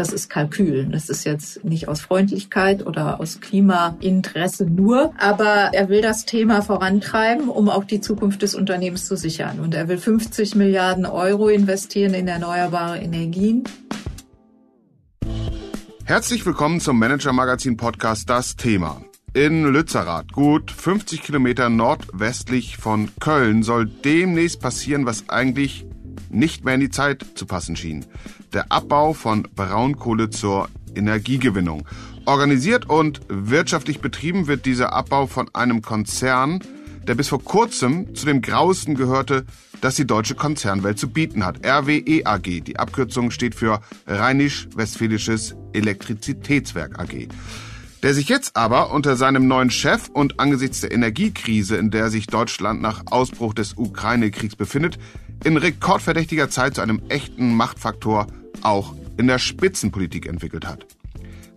das ist Kalkül. Das ist jetzt nicht aus Freundlichkeit oder aus Klimainteresse nur, aber er will das Thema vorantreiben, um auch die Zukunft des Unternehmens zu sichern. Und er will 50 Milliarden Euro investieren in erneuerbare Energien. Herzlich willkommen zum Manager Magazin Podcast Das Thema. In Lützerath, gut 50 Kilometer nordwestlich von Köln, soll demnächst passieren, was eigentlich nicht mehr in die Zeit zu passen schien. Der Abbau von Braunkohle zur Energiegewinnung. Organisiert und wirtschaftlich betrieben wird dieser Abbau von einem Konzern, der bis vor kurzem zu dem Grausten gehörte, das die deutsche Konzernwelt zu bieten hat. RWE AG. Die Abkürzung steht für Rheinisch-Westfälisches Elektrizitätswerk AG. Der sich jetzt aber unter seinem neuen Chef und angesichts der Energiekrise, in der sich Deutschland nach Ausbruch des Ukraine-Kriegs befindet, in rekordverdächtiger Zeit zu einem echten Machtfaktor auch in der Spitzenpolitik entwickelt hat.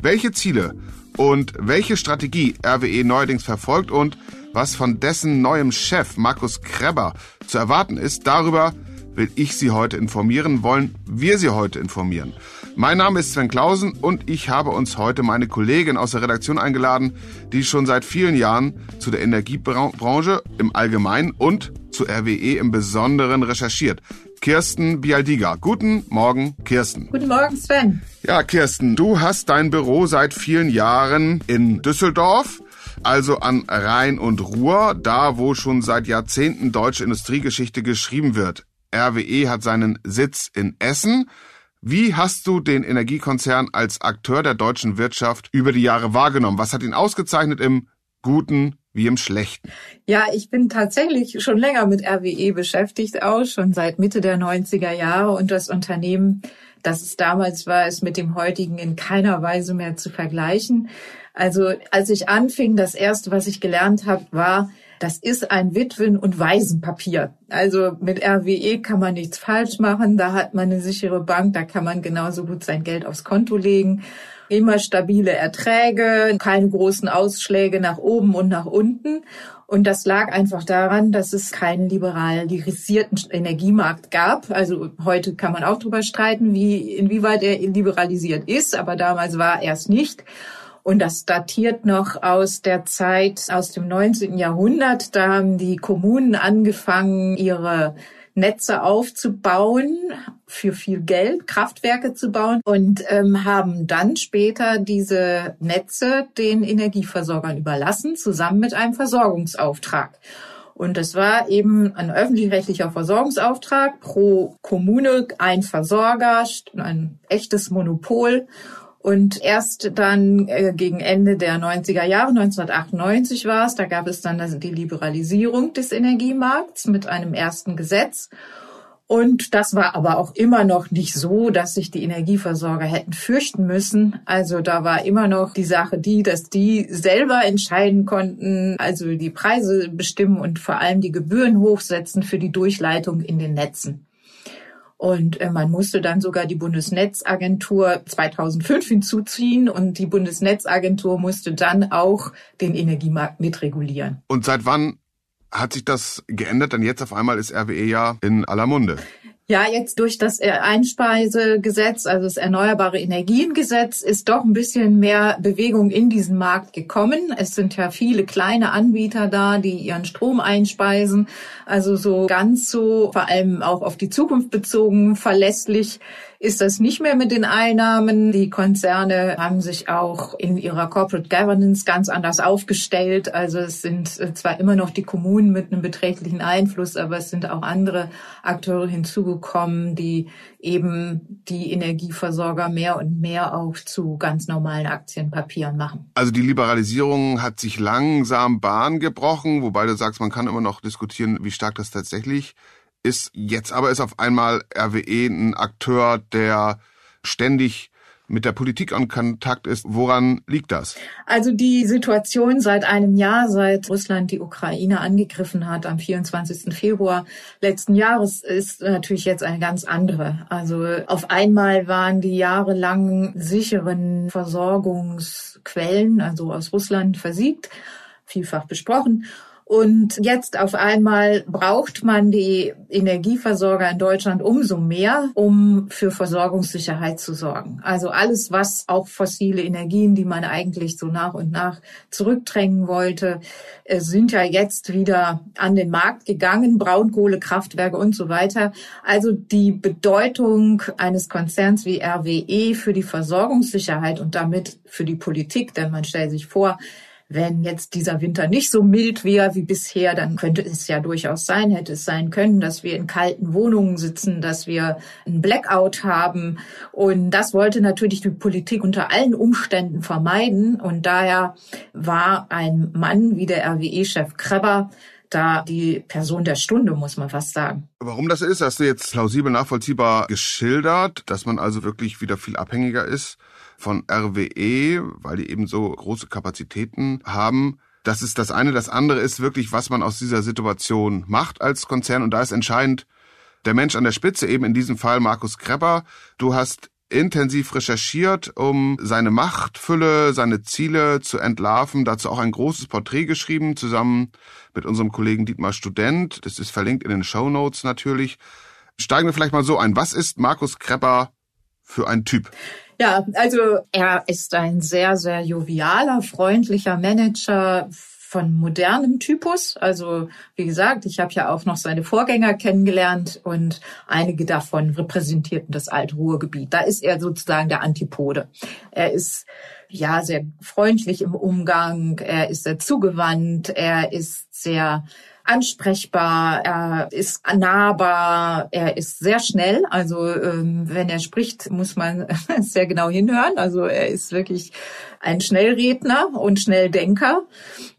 Welche Ziele und welche Strategie RWE neuerdings verfolgt und was von dessen neuem Chef Markus Kreber zu erwarten ist, darüber will ich Sie heute informieren, wollen wir Sie heute informieren. Mein Name ist Sven Klausen und ich habe uns heute meine Kollegin aus der Redaktion eingeladen, die schon seit vielen Jahren zu der Energiebranche im Allgemeinen und zu RWE im Besonderen recherchiert. Kirsten Bialdiga. Guten Morgen, Kirsten. Guten Morgen, Sven. Ja, Kirsten, du hast dein Büro seit vielen Jahren in Düsseldorf also an Rhein und Ruhr, da wo schon seit Jahrzehnten deutsche Industriegeschichte geschrieben wird. RWE hat seinen Sitz in Essen. Wie hast du den Energiekonzern als Akteur der deutschen Wirtschaft über die Jahre wahrgenommen? Was hat ihn ausgezeichnet im Guten wie im Schlechten? Ja, ich bin tatsächlich schon länger mit RWE beschäftigt, auch schon seit Mitte der 90er Jahre und das Unternehmen, das es damals war, ist mit dem heutigen in keiner Weise mehr zu vergleichen. Also als ich anfing, das erste, was ich gelernt habe, war, das ist ein Witwen- und Waisenpapier. Also mit RWE kann man nichts falsch machen. Da hat man eine sichere Bank, da kann man genauso gut sein Geld aufs Konto legen. Immer stabile Erträge, keine großen Ausschläge nach oben und nach unten. Und das lag einfach daran, dass es keinen liberalisierten Energiemarkt gab. Also heute kann man auch darüber streiten, wie, inwieweit er liberalisiert ist, aber damals war er es nicht. Und das datiert noch aus der Zeit aus dem 19. Jahrhundert. Da haben die Kommunen angefangen, ihre Netze aufzubauen, für viel Geld Kraftwerke zu bauen und ähm, haben dann später diese Netze den Energieversorgern überlassen, zusammen mit einem Versorgungsauftrag. Und das war eben ein öffentlich-rechtlicher Versorgungsauftrag pro Kommune, ein Versorger, ein echtes Monopol. Und erst dann äh, gegen Ende der 90er Jahre, 1998 war es, da gab es dann die Liberalisierung des Energiemarkts mit einem ersten Gesetz. Und das war aber auch immer noch nicht so, dass sich die Energieversorger hätten fürchten müssen. Also da war immer noch die Sache die, dass die selber entscheiden konnten, also die Preise bestimmen und vor allem die Gebühren hochsetzen für die Durchleitung in den Netzen. Und äh, man musste dann sogar die Bundesnetzagentur 2005 hinzuziehen und die Bundesnetzagentur musste dann auch den Energiemarkt mitregulieren. Und seit wann hat sich das geändert? Denn jetzt auf einmal ist RWE ja in aller Munde. Ja, jetzt durch das Einspeisegesetz, also das Erneuerbare Energiengesetz, ist doch ein bisschen mehr Bewegung in diesen Markt gekommen. Es sind ja viele kleine Anbieter da, die ihren Strom einspeisen. Also so ganz so, vor allem auch auf die Zukunft bezogen, verlässlich ist das nicht mehr mit den Einnahmen. Die Konzerne haben sich auch in ihrer Corporate Governance ganz anders aufgestellt. Also es sind äh, zwar immer noch die Kommunen mit einem beträchtlichen Einfluss, aber es sind auch andere Akteure hinzugekommen, die eben die Energieversorger mehr und mehr auch zu ganz normalen Aktienpapieren machen. Also die Liberalisierung hat sich langsam Bahn gebrochen, wobei du sagst, man kann immer noch diskutieren, wie stark das tatsächlich ist. Jetzt aber ist auf einmal RWE ein Akteur, der ständig mit der Politik in Kontakt ist. Woran liegt das? Also die Situation seit einem Jahr, seit Russland die Ukraine angegriffen hat am 24. Februar letzten Jahres, ist natürlich jetzt eine ganz andere. Also auf einmal waren die jahrelang sicheren Versorgungsquellen, also aus Russland, versiegt, vielfach besprochen. Und jetzt auf einmal braucht man die Energieversorger in Deutschland umso mehr, um für Versorgungssicherheit zu sorgen. Also alles, was auch fossile Energien, die man eigentlich so nach und nach zurückdrängen wollte, äh, sind ja jetzt wieder an den Markt gegangen, Braunkohlekraftwerke und so weiter. Also die Bedeutung eines Konzerns wie RWE für die Versorgungssicherheit und damit für die Politik, denn man stellt sich vor, wenn jetzt dieser Winter nicht so mild wäre wie bisher, dann könnte es ja durchaus sein, hätte es sein können, dass wir in kalten Wohnungen sitzen, dass wir einen Blackout haben. Und das wollte natürlich die Politik unter allen Umständen vermeiden. Und daher war ein Mann wie der RWE-Chef Kreber da die Person der Stunde, muss man fast sagen. Warum das ist, hast du jetzt plausibel nachvollziehbar geschildert, dass man also wirklich wieder viel abhängiger ist von RWE, weil die eben so große Kapazitäten haben. Das ist das eine. Das andere ist wirklich, was man aus dieser Situation macht als Konzern. Und da ist entscheidend der Mensch an der Spitze, eben in diesem Fall Markus Krepper. Du hast intensiv recherchiert, um seine Machtfülle, seine Ziele zu entlarven. Dazu auch ein großes Porträt geschrieben, zusammen mit unserem Kollegen Dietmar Student. Das ist verlinkt in den Show Notes natürlich. Steigen wir vielleicht mal so ein. Was ist Markus Krepper für ein Typ? Ja, also er ist ein sehr, sehr jovialer, freundlicher Manager von modernem Typus. Also wie gesagt, ich habe ja auch noch seine Vorgänger kennengelernt und einige davon repräsentierten das alte Ruhrgebiet. Da ist er sozusagen der Antipode. Er ist ja sehr freundlich im Umgang, er ist sehr zugewandt, er ist sehr ansprechbar, er ist nahbar, er ist sehr schnell. Also ähm, wenn er spricht, muss man sehr genau hinhören. Also er ist wirklich ein Schnellredner und Schnelldenker.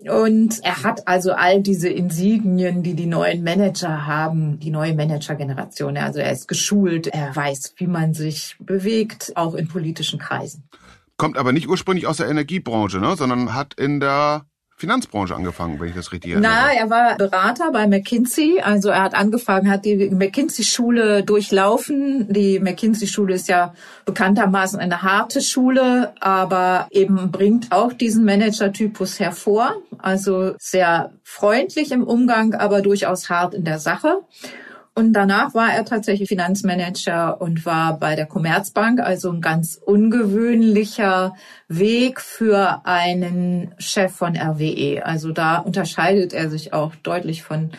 Und er hat also all diese Insignien, die die neuen Manager haben, die neue Managergeneration. Also er ist geschult, er weiß, wie man sich bewegt, auch in politischen Kreisen. Kommt aber nicht ursprünglich aus der Energiebranche, ne? sondern hat in der Finanzbranche angefangen, wenn ich das richtig erinnere. Na, er war Berater bei McKinsey. Also er hat angefangen, hat die McKinsey-Schule durchlaufen. Die McKinsey-Schule ist ja bekanntermaßen eine harte Schule, aber eben bringt auch diesen Manager-Typus hervor. Also sehr freundlich im Umgang, aber durchaus hart in der Sache. Und danach war er tatsächlich Finanzmanager und war bei der Commerzbank, also ein ganz ungewöhnlicher Weg für einen Chef von RWE. Also da unterscheidet er sich auch deutlich von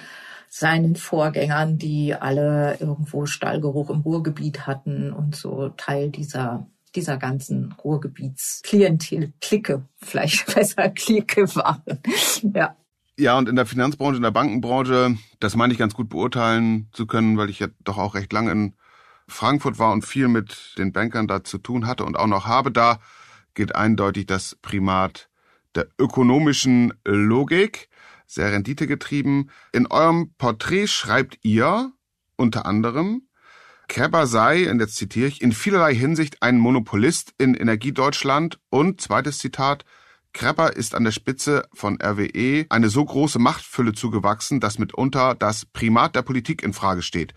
seinen Vorgängern, die alle irgendwo Stallgeruch im Ruhrgebiet hatten und so Teil dieser dieser ganzen Ruhrgebietsklientel-Clique, vielleicht besser Clique waren. ja. Ja, und in der Finanzbranche, in der Bankenbranche, das meine ich ganz gut beurteilen zu können, weil ich ja doch auch recht lange in Frankfurt war und viel mit den Bankern da zu tun hatte und auch noch habe. Da geht eindeutig das Primat der ökonomischen Logik, sehr renditegetrieben. In eurem Porträt schreibt ihr unter anderem, Kerber sei, und jetzt zitiere ich, in vielerlei Hinsicht ein Monopolist in Energiedeutschland und, zweites Zitat, Krepper ist an der Spitze von RWE eine so große Machtfülle zugewachsen, dass mitunter das Primat der Politik in Frage steht.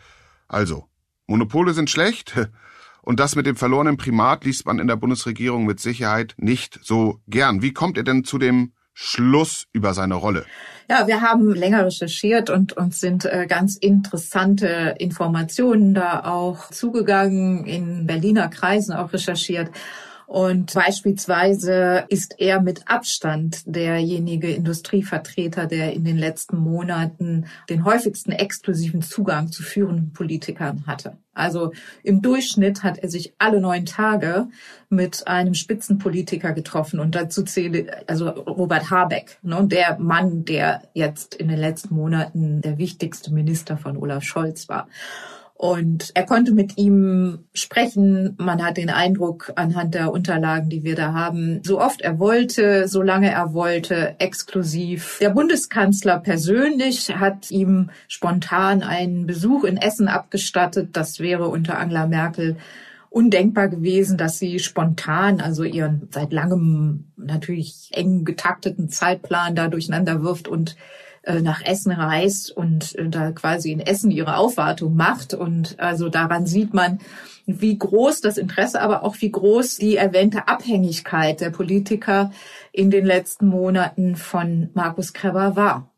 Also, Monopole sind schlecht, und das mit dem verlorenen Primat liest man in der Bundesregierung mit Sicherheit nicht so gern. Wie kommt ihr denn zu dem Schluss über seine Rolle? Ja, wir haben länger recherchiert und uns sind äh, ganz interessante Informationen da auch zugegangen, in Berliner Kreisen auch recherchiert. Und beispielsweise ist er mit Abstand derjenige Industrievertreter, der in den letzten Monaten den häufigsten exklusiven Zugang zu führenden Politikern hatte. Also im Durchschnitt hat er sich alle neun Tage mit einem Spitzenpolitiker getroffen und dazu zähle also Robert Habeck, ne, der Mann, der jetzt in den letzten Monaten der wichtigste Minister von Olaf Scholz war. Und er konnte mit ihm sprechen. Man hat den Eindruck anhand der Unterlagen, die wir da haben, so oft er wollte, solange er wollte, exklusiv. Der Bundeskanzler persönlich hat ihm spontan einen Besuch in Essen abgestattet. Das wäre unter Angela Merkel undenkbar gewesen, dass sie spontan, also ihren seit langem natürlich eng getakteten Zeitplan da durcheinander wirft und äh, nach Essen reist und äh, da quasi in Essen ihre Aufwartung macht. Und also daran sieht man, wie groß das Interesse, aber auch wie groß die erwähnte Abhängigkeit der Politiker in den letzten Monaten von Markus Kreber war.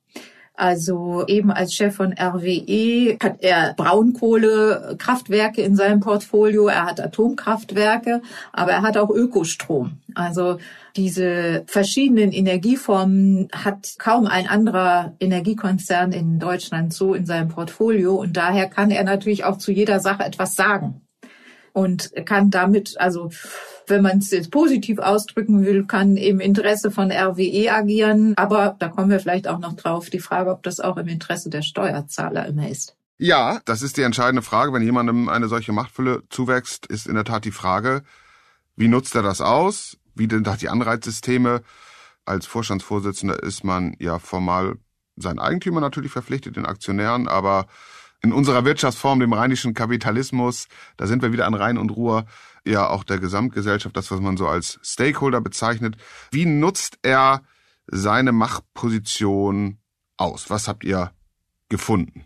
Also eben als Chef von RWE hat er Braunkohlekraftwerke in seinem Portfolio, er hat Atomkraftwerke, aber er hat auch Ökostrom. Also diese verschiedenen Energieformen hat kaum ein anderer Energiekonzern in Deutschland so in seinem Portfolio. Und daher kann er natürlich auch zu jeder Sache etwas sagen und kann damit also wenn man es jetzt positiv ausdrücken will, kann im Interesse von RWE agieren. Aber da kommen wir vielleicht auch noch drauf, die Frage, ob das auch im Interesse der Steuerzahler immer ist. Ja, das ist die entscheidende Frage. Wenn jemandem eine solche Machtfülle zuwächst, ist in der Tat die Frage, wie nutzt er das aus? Wie denn da die Anreizsysteme? Als Vorstandsvorsitzender ist man ja formal sein Eigentümer natürlich verpflichtet, den Aktionären, aber in unserer Wirtschaftsform, dem rheinischen Kapitalismus, da sind wir wieder an Rhein und Ruhr, ja auch der Gesamtgesellschaft, das, was man so als Stakeholder bezeichnet. Wie nutzt er seine Machtposition aus? Was habt ihr gefunden?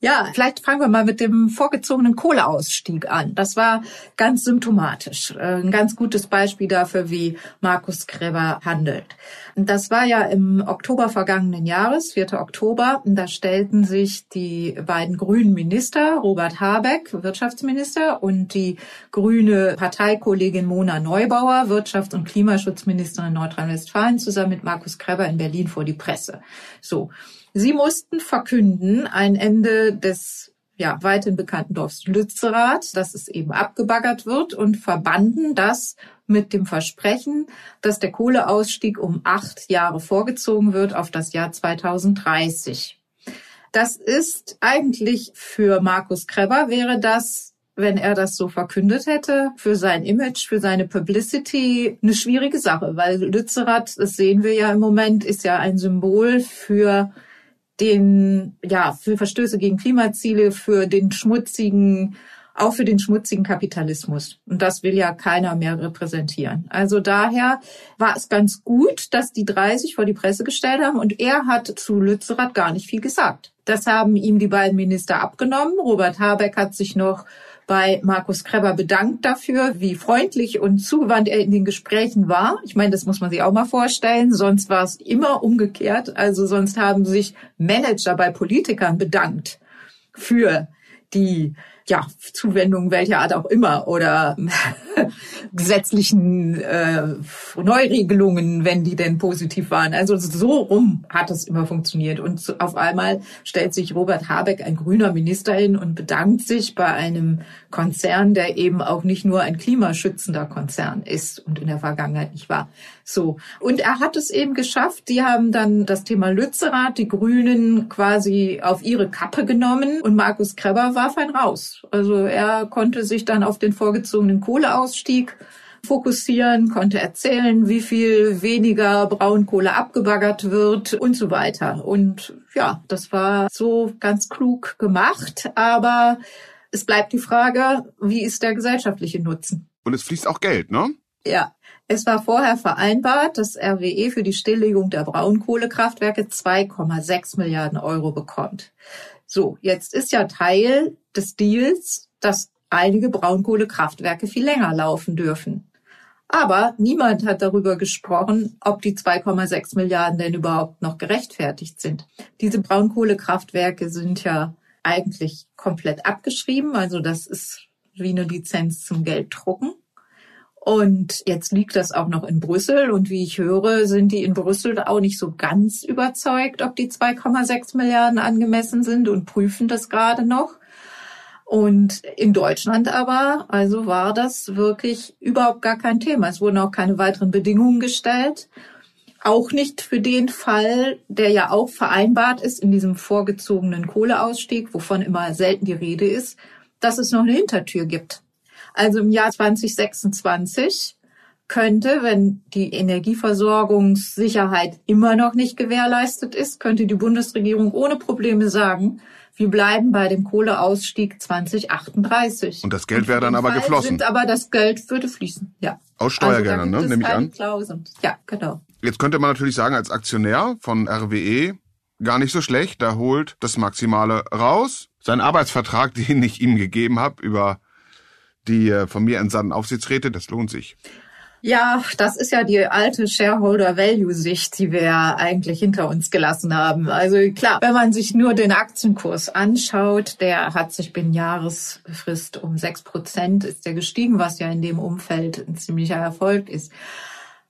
Ja, vielleicht fangen wir mal mit dem vorgezogenen Kohleausstieg an. Das war ganz symptomatisch. Äh, ein ganz gutes Beispiel dafür, wie Markus Kreber handelt. Das war ja im Oktober vergangenen Jahres, 4. Oktober. Da stellten sich die beiden grünen Minister, Robert Habeck, Wirtschaftsminister, und die grüne Parteikollegin Mona Neubauer, Wirtschafts- und Klimaschutzministerin Nordrhein-Westfalen, zusammen mit Markus Kreber in Berlin vor die Presse. So. Sie mussten verkünden ein Ende des ja, weithin bekannten Dorfs Lützerath, dass es eben abgebaggert wird und verbanden das mit dem Versprechen, dass der Kohleausstieg um acht Jahre vorgezogen wird auf das Jahr 2030. Das ist eigentlich für Markus Kreber wäre das, wenn er das so verkündet hätte, für sein Image, für seine Publicity eine schwierige Sache, weil Lützerath, das sehen wir ja im Moment, ist ja ein Symbol für den, ja, für Verstöße gegen Klimaziele, für den schmutzigen, auch für den schmutzigen Kapitalismus. Und das will ja keiner mehr repräsentieren. Also daher war es ganz gut, dass die drei sich vor die Presse gestellt haben und er hat zu Lützerath gar nicht viel gesagt. Das haben ihm die beiden Minister abgenommen. Robert Habeck hat sich noch bei Markus Kreber bedankt dafür, wie freundlich und zugewandt er in den Gesprächen war. Ich meine, das muss man sich auch mal vorstellen. Sonst war es immer umgekehrt. Also sonst haben sich Manager bei Politikern bedankt für die ja, Zuwendungen welcher Art auch immer oder gesetzlichen äh, Neuregelungen, wenn die denn positiv waren. Also so rum hat es immer funktioniert. Und auf einmal stellt sich Robert Habeck, ein grüner Minister, hin und bedankt sich bei einem Konzern, der eben auch nicht nur ein klimaschützender Konzern ist und in der Vergangenheit nicht war. So. Und er hat es eben geschafft. Die haben dann das Thema Lützerath, die Grünen quasi auf ihre Kappe genommen und Markus Kreber war fein raus. Also er konnte sich dann auf den vorgezogenen Kohleausstieg fokussieren, konnte erzählen, wie viel weniger Braunkohle abgebaggert wird und so weiter. Und ja, das war so ganz klug gemacht, aber es bleibt die Frage, wie ist der gesellschaftliche Nutzen? Und es fließt auch Geld, ne? Ja, es war vorher vereinbart, dass RWE für die Stilllegung der Braunkohlekraftwerke 2,6 Milliarden Euro bekommt. So, jetzt ist ja Teil des Deals, dass einige Braunkohlekraftwerke viel länger laufen dürfen. Aber niemand hat darüber gesprochen, ob die 2,6 Milliarden denn überhaupt noch gerechtfertigt sind. Diese Braunkohlekraftwerke sind ja eigentlich komplett abgeschrieben. Also das ist wie eine Lizenz zum Gelddrucken. Und jetzt liegt das auch noch in Brüssel. Und wie ich höre, sind die in Brüssel auch nicht so ganz überzeugt, ob die 2,6 Milliarden angemessen sind und prüfen das gerade noch. Und in Deutschland aber, also war das wirklich überhaupt gar kein Thema. Es wurden auch keine weiteren Bedingungen gestellt. Auch nicht für den Fall, der ja auch vereinbart ist in diesem vorgezogenen Kohleausstieg, wovon immer selten die Rede ist, dass es noch eine Hintertür gibt. Also im Jahr 2026 könnte, wenn die Energieversorgungssicherheit immer noch nicht gewährleistet ist, könnte die Bundesregierung ohne Probleme sagen, wir bleiben bei dem Kohleausstieg 2038. Und das Geld wäre dann aber Fall geflossen. Sind, aber das Geld würde fließen, ja. Aus Steuergeldern, also, ne? Nehme ich an. Klauseln. Ja, genau. Jetzt könnte man natürlich sagen, als Aktionär von RWE, gar nicht so schlecht, da holt das Maximale raus. Sein Arbeitsvertrag, den ich ihm gegeben habe, über die äh, von mir entsandten Aufsichtsräte, das lohnt sich. Ja, das ist ja die alte Shareholder-Value-Sicht, die wir eigentlich hinter uns gelassen haben. Also klar, wenn man sich nur den Aktienkurs anschaut, der hat sich binnen Jahresfrist um sechs Prozent ist der gestiegen, was ja in dem Umfeld ein ziemlicher Erfolg ist.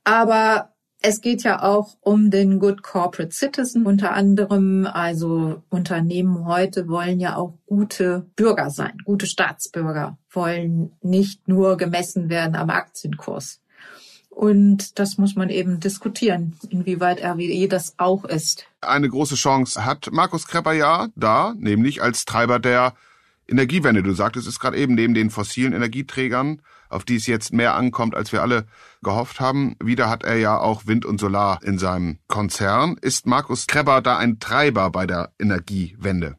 Aber es geht ja auch um den Good Corporate Citizen unter anderem. Also Unternehmen heute wollen ja auch gute Bürger sein, gute Staatsbürger, wollen nicht nur gemessen werden am Aktienkurs. Und das muss man eben diskutieren, inwieweit RWE das auch ist. Eine große Chance hat Markus Krepper ja da, nämlich als Treiber der Energiewende. Du sagtest es gerade eben, neben den fossilen Energieträgern, auf die es jetzt mehr ankommt, als wir alle gehofft haben. Wieder hat er ja auch Wind und Solar in seinem Konzern. Ist Markus Krepper da ein Treiber bei der Energiewende?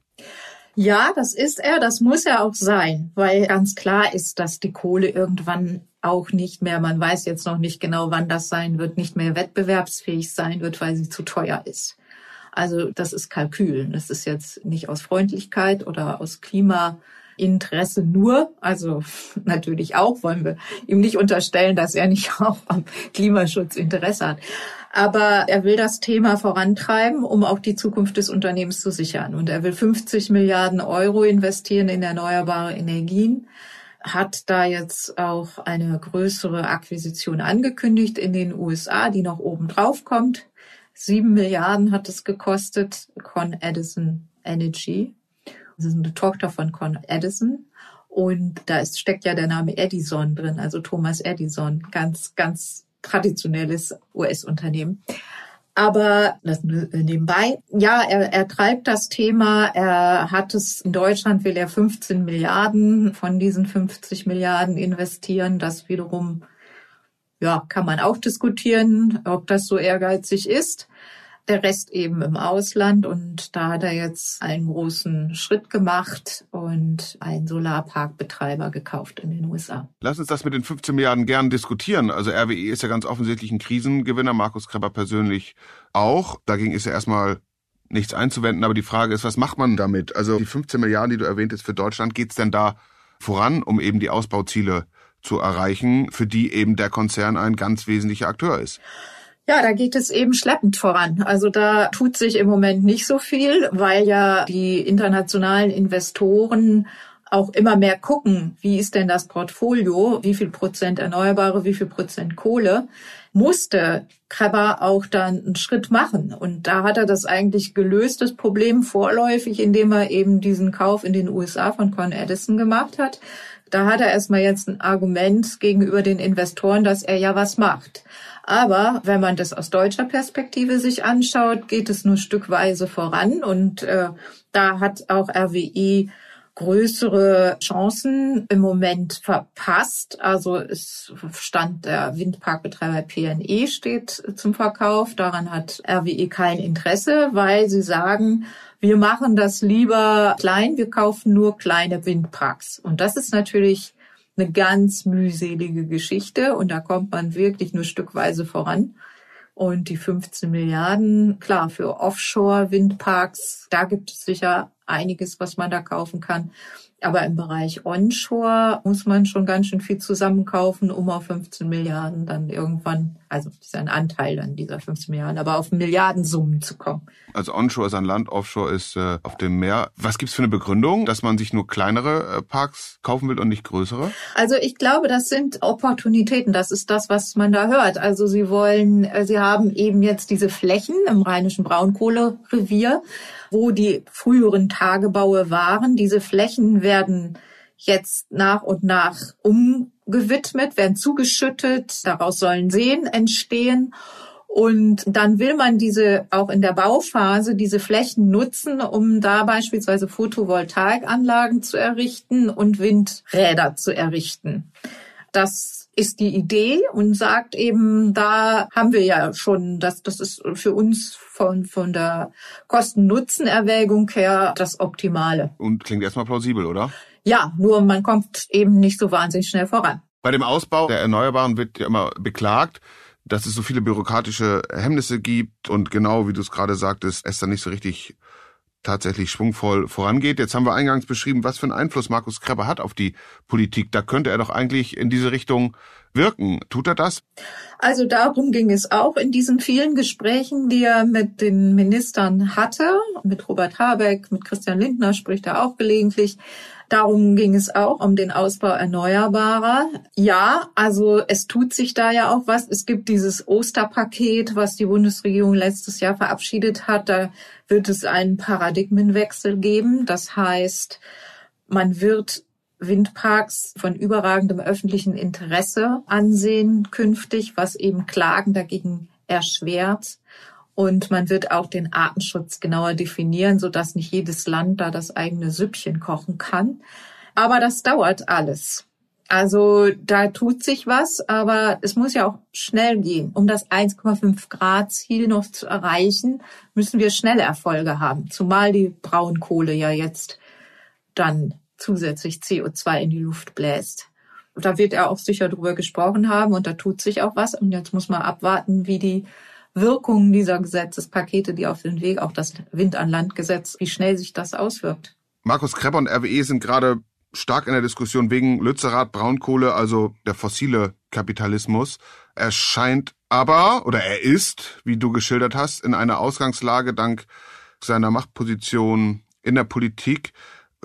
Ja, das ist er, das muss er auch sein, weil ganz klar ist, dass die Kohle irgendwann auch nicht mehr, man weiß jetzt noch nicht genau, wann das sein wird, nicht mehr wettbewerbsfähig sein wird, weil sie zu teuer ist. Also das ist Kalkül. Das ist jetzt nicht aus Freundlichkeit oder aus Klimainteresse nur. Also natürlich auch wollen wir ihm nicht unterstellen, dass er nicht auch am Klimaschutz Interesse hat. Aber er will das Thema vorantreiben, um auch die Zukunft des Unternehmens zu sichern. Und er will 50 Milliarden Euro investieren in erneuerbare Energien hat da jetzt auch eine größere Akquisition angekündigt in den USA, die noch oben drauf kommt. Sieben Milliarden hat es gekostet, Con Edison Energy. Das ist eine Tochter von Con Edison. Und da ist, steckt ja der Name Edison drin, also Thomas Edison, ganz, ganz traditionelles US-Unternehmen. Aber das nebenbei. Ja, er, er treibt das Thema. Er hat es in Deutschland will er 15 Milliarden von diesen 50 Milliarden investieren. Das wiederum, ja, kann man auch diskutieren, ob das so ehrgeizig ist der Rest eben im Ausland. Und da hat er jetzt einen großen Schritt gemacht und einen Solarparkbetreiber gekauft in den USA. Lass uns das mit den 15 Milliarden gern diskutieren. Also RWE ist ja ganz offensichtlich ein Krisengewinner, Markus Krepper persönlich auch. Dagegen ist ja erstmal nichts einzuwenden, aber die Frage ist, was macht man damit? Also die 15 Milliarden, die du erwähnt hast für Deutschland, geht's denn da voran, um eben die Ausbauziele zu erreichen, für die eben der Konzern ein ganz wesentlicher Akteur ist? Ja, da geht es eben schleppend voran. Also da tut sich im Moment nicht so viel, weil ja die internationalen Investoren auch immer mehr gucken, wie ist denn das Portfolio, wie viel Prozent Erneuerbare, wie viel Prozent Kohle, musste Kreber auch dann einen Schritt machen. Und da hat er das eigentlich gelöst, das Problem vorläufig, indem er eben diesen Kauf in den USA von Con Edison gemacht hat. Da hat er erstmal jetzt ein Argument gegenüber den Investoren, dass er ja was macht. Aber wenn man das aus deutscher Perspektive sich anschaut, geht es nur stückweise voran. Und äh, da hat auch RWE größere Chancen im Moment verpasst. Also es stand der Windparkbetreiber PNE steht zum Verkauf. Daran hat RWE kein Interesse, weil sie sagen, wir machen das lieber klein, wir kaufen nur kleine Windparks. Und das ist natürlich eine ganz mühselige Geschichte und da kommt man wirklich nur stückweise voran. Und die 15 Milliarden, klar, für Offshore-Windparks, da gibt es sicher einiges, was man da kaufen kann. Aber im Bereich Onshore muss man schon ganz schön viel zusammenkaufen, um auf 15 Milliarden dann irgendwann, also das ist ein Anteil dann dieser 15 Milliarden, aber auf Milliardensummen zu kommen. Also Onshore ist an Land, Offshore ist äh, auf dem Meer. Was gibt's für eine Begründung, dass man sich nur kleinere äh, Parks kaufen will und nicht größere? Also ich glaube, das sind Opportunitäten. Das ist das, was man da hört. Also sie wollen, äh, sie haben eben jetzt diese Flächen im rheinischen Braunkohlerevier wo die früheren Tagebaue waren. Diese Flächen werden jetzt nach und nach umgewidmet, werden zugeschüttet. Daraus sollen Seen entstehen. Und dann will man diese auch in der Bauphase diese Flächen nutzen, um da beispielsweise Photovoltaikanlagen zu errichten und Windräder zu errichten. Das ist die Idee und sagt eben, da haben wir ja schon, das, das ist für uns von, von der Kosten-Nutzen-Erwägung her das Optimale. Und klingt erstmal plausibel, oder? Ja, nur man kommt eben nicht so wahnsinnig schnell voran. Bei dem Ausbau der Erneuerbaren wird ja immer beklagt, dass es so viele bürokratische Hemmnisse gibt und genau wie du es gerade sagtest, es dann nicht so richtig tatsächlich schwungvoll vorangeht. Jetzt haben wir eingangs beschrieben, was für einen Einfluss Markus Krepper hat auf die Politik. Da könnte er doch eigentlich in diese Richtung wirken. Tut er das? Also darum ging es auch in diesen vielen Gesprächen, die er mit den Ministern hatte. Mit Robert Habeck, mit Christian Lindner spricht er auch gelegentlich. Darum ging es auch um den Ausbau erneuerbarer. Ja, also es tut sich da ja auch was. Es gibt dieses Osterpaket, was die Bundesregierung letztes Jahr verabschiedet hat. Da wird es einen Paradigmenwechsel geben. Das heißt, man wird Windparks von überragendem öffentlichen Interesse ansehen künftig, was eben Klagen dagegen erschwert. Und man wird auch den Artenschutz genauer definieren, sodass nicht jedes Land da das eigene Süppchen kochen kann. Aber das dauert alles. Also da tut sich was, aber es muss ja auch schnell gehen. Um das 1,5 Grad Ziel noch zu erreichen, müssen wir schnelle Erfolge haben. Zumal die Braunkohle ja jetzt dann zusätzlich CO2 in die Luft bläst. Da wird er auch sicher drüber gesprochen haben und da tut sich auch was. Und jetzt muss man abwarten, wie die Wirkungen dieser Gesetzespakete, die auf den Weg, auch das Wind an Land Gesetz, wie schnell sich das auswirkt. Markus Krepper und RWE sind gerade stark in der Diskussion wegen Lützerath, Braunkohle, also der fossile Kapitalismus. Er scheint aber, oder er ist, wie du geschildert hast, in einer Ausgangslage dank seiner Machtposition in der Politik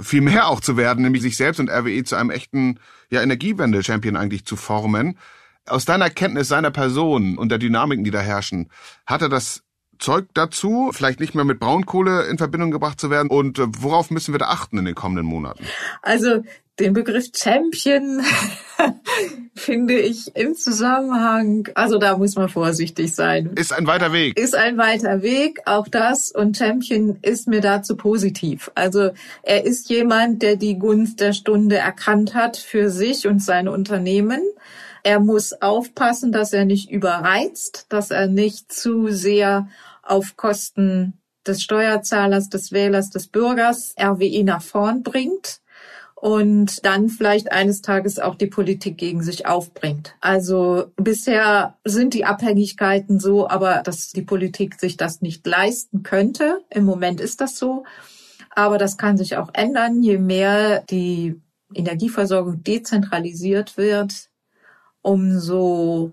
viel mehr auch zu werden, nämlich sich selbst und RWE zu einem echten ja, Energiewende-Champion eigentlich zu formen. Aus deiner Kenntnis seiner Person und der Dynamiken, die da herrschen, hat er das Zeug dazu, vielleicht nicht mehr mit Braunkohle in Verbindung gebracht zu werden? Und äh, worauf müssen wir da achten in den kommenden Monaten? Also den Begriff Champion finde ich im Zusammenhang, also da muss man vorsichtig sein. Ist ein weiter Weg. Ist ein weiter Weg, auch das. Und Champion ist mir dazu positiv. Also er ist jemand, der die Gunst der Stunde erkannt hat für sich und sein Unternehmen er muss aufpassen, dass er nicht überreizt, dass er nicht zu sehr auf Kosten des Steuerzahlers, des Wählers, des Bürgers RWE nach vorn bringt und dann vielleicht eines Tages auch die Politik gegen sich aufbringt. Also bisher sind die Abhängigkeiten so, aber dass die Politik sich das nicht leisten könnte. Im Moment ist das so. Aber das kann sich auch ändern, je mehr die Energieversorgung dezentralisiert wird, umso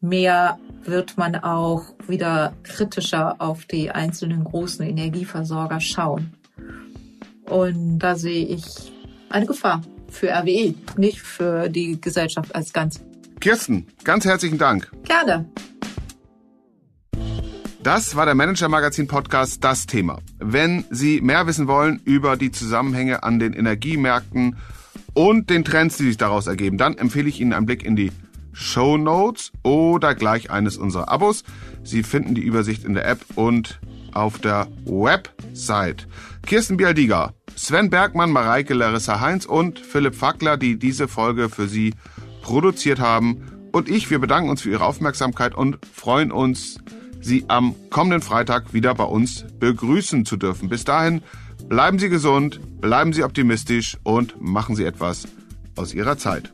mehr wird man auch wieder kritischer auf die einzelnen großen Energieversorger schauen. Und da sehe ich eine Gefahr für RWE, nicht für die Gesellschaft als Ganzes. Kirsten, ganz herzlichen Dank. Gerne. Das war der Manager Magazin Podcast Das Thema. Wenn Sie mehr wissen wollen über die Zusammenhänge an den Energiemärkten und den Trends, die sich daraus ergeben, dann empfehle ich Ihnen einen Blick in die Show Notes oder gleich eines unserer Abos. Sie finden die Übersicht in der App und auf der Website. Kirsten Bialdiga, Sven Bergmann, Mareike Larissa Heinz und Philipp Fackler, die diese Folge für Sie produziert haben. Und ich, wir bedanken uns für Ihre Aufmerksamkeit und freuen uns, Sie am kommenden Freitag wieder bei uns begrüßen zu dürfen. Bis dahin, bleiben Sie gesund, bleiben Sie optimistisch und machen Sie etwas aus Ihrer Zeit.